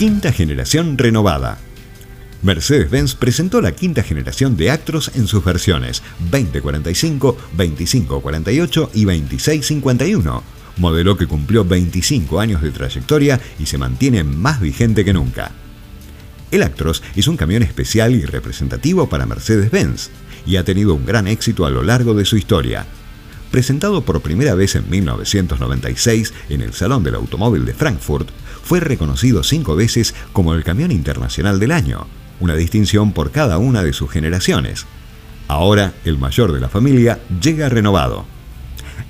Quinta generación renovada. Mercedes-Benz presentó la quinta generación de Actros en sus versiones 2045, 2548 y 2651, modelo que cumplió 25 años de trayectoria y se mantiene más vigente que nunca. El Actros es un camión especial y representativo para Mercedes-Benz y ha tenido un gran éxito a lo largo de su historia. Presentado por primera vez en 1996 en el Salón del Automóvil de Frankfurt, fue reconocido cinco veces como el camión internacional del año, una distinción por cada una de sus generaciones. Ahora, el mayor de la familia llega renovado.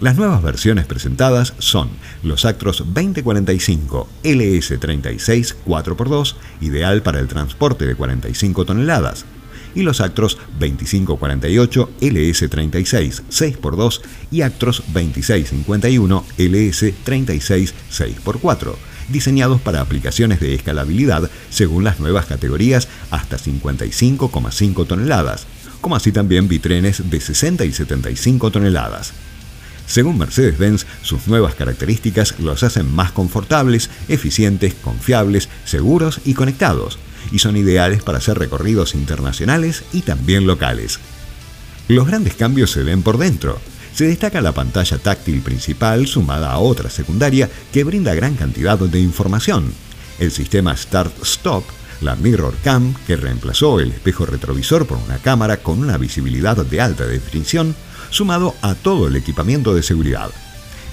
Las nuevas versiones presentadas son los Actros 2045 LS36 4x2, ideal para el transporte de 45 toneladas, y los Actros 2548 LS36 6x2 y Actros 2651 LS36 6x4 diseñados para aplicaciones de escalabilidad según las nuevas categorías hasta 55,5 toneladas, como así también bitrenes de 60 y 75 toneladas. Según Mercedes-Benz, sus nuevas características los hacen más confortables, eficientes, confiables, seguros y conectados, y son ideales para hacer recorridos internacionales y también locales. Los grandes cambios se ven por dentro, se destaca la pantalla táctil principal sumada a otra secundaria que brinda gran cantidad de información. El sistema Start-Stop, la Mirror Cam, que reemplazó el espejo retrovisor por una cámara con una visibilidad de alta definición, sumado a todo el equipamiento de seguridad.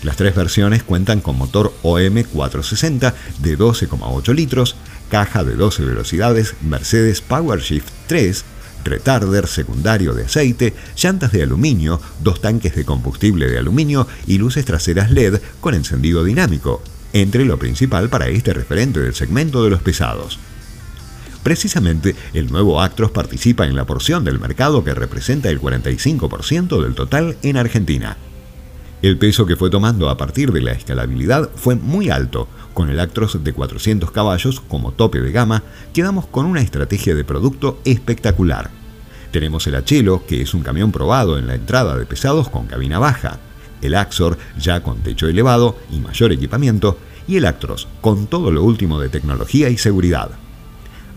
Las tres versiones cuentan con motor OM 460 de 12,8 litros, caja de 12 velocidades Mercedes PowerShift 3, retarder secundario de aceite, llantas de aluminio, dos tanques de combustible de aluminio y luces traseras LED con encendido dinámico, entre lo principal para este referente del segmento de los pesados. Precisamente, el nuevo Actros participa en la porción del mercado que representa el 45% del total en Argentina. El peso que fue tomando a partir de la escalabilidad fue muy alto. Con el Actros de 400 caballos como tope de gama, quedamos con una estrategia de producto espectacular. Tenemos el Achelo, que es un camión probado en la entrada de pesados con cabina baja, el Axor, ya con techo elevado y mayor equipamiento, y el Actros, con todo lo último de tecnología y seguridad.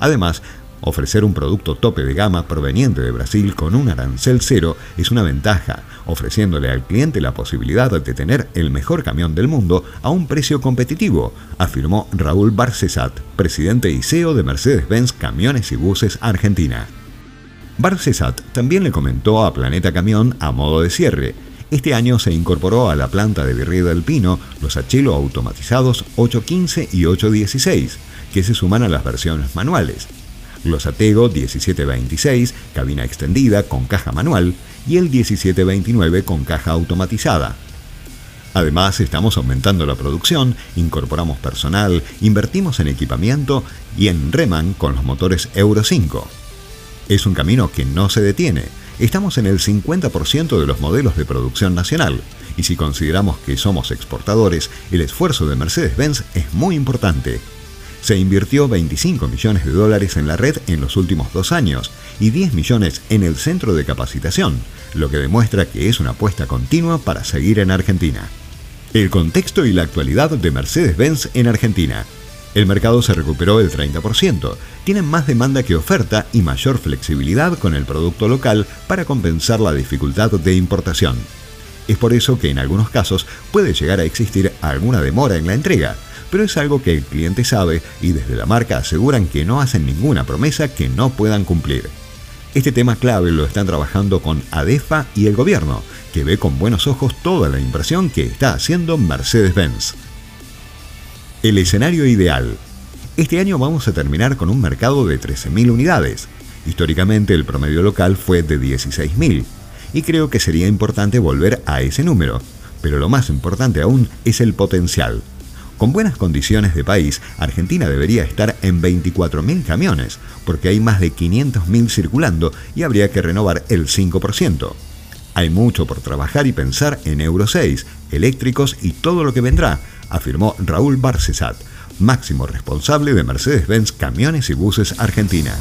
Además, ofrecer un producto tope de gama proveniente de Brasil con un arancel cero es una ventaja, ofreciéndole al cliente la posibilidad de tener el mejor camión del mundo a un precio competitivo, afirmó Raúl Barcesat, presidente y CEO de Mercedes-Benz Camiones y Buses Argentina. Barcesat también le comentó a Planeta Camión a modo de cierre. Este año se incorporó a la planta de Virrey del Pino los Achelo automatizados 815 y 816, que se suman a las versiones manuales. Los Atego 1726, cabina extendida con caja manual, y el 1729 con caja automatizada. Además, estamos aumentando la producción, incorporamos personal, invertimos en equipamiento y en Reman con los motores Euro 5. Es un camino que no se detiene. Estamos en el 50% de los modelos de producción nacional, y si consideramos que somos exportadores, el esfuerzo de Mercedes-Benz es muy importante. Se invirtió 25 millones de dólares en la red en los últimos dos años y 10 millones en el centro de capacitación, lo que demuestra que es una apuesta continua para seguir en Argentina. El contexto y la actualidad de Mercedes-Benz en Argentina. El mercado se recuperó el 30%, tienen más demanda que oferta y mayor flexibilidad con el producto local para compensar la dificultad de importación. Es por eso que en algunos casos puede llegar a existir alguna demora en la entrega, pero es algo que el cliente sabe y desde la marca aseguran que no hacen ninguna promesa que no puedan cumplir. Este tema clave lo están trabajando con ADEFA y el gobierno, que ve con buenos ojos toda la inversión que está haciendo Mercedes-Benz. El escenario ideal. Este año vamos a terminar con un mercado de 13.000 unidades. Históricamente el promedio local fue de 16.000 y creo que sería importante volver a ese número, pero lo más importante aún es el potencial. Con buenas condiciones de país, Argentina debería estar en 24.000 camiones, porque hay más de 500.000 circulando y habría que renovar el 5%. Hay mucho por trabajar y pensar en Euro 6, eléctricos y todo lo que vendrá, afirmó Raúl Barcesat, máximo responsable de Mercedes-Benz Camiones y Buses Argentina.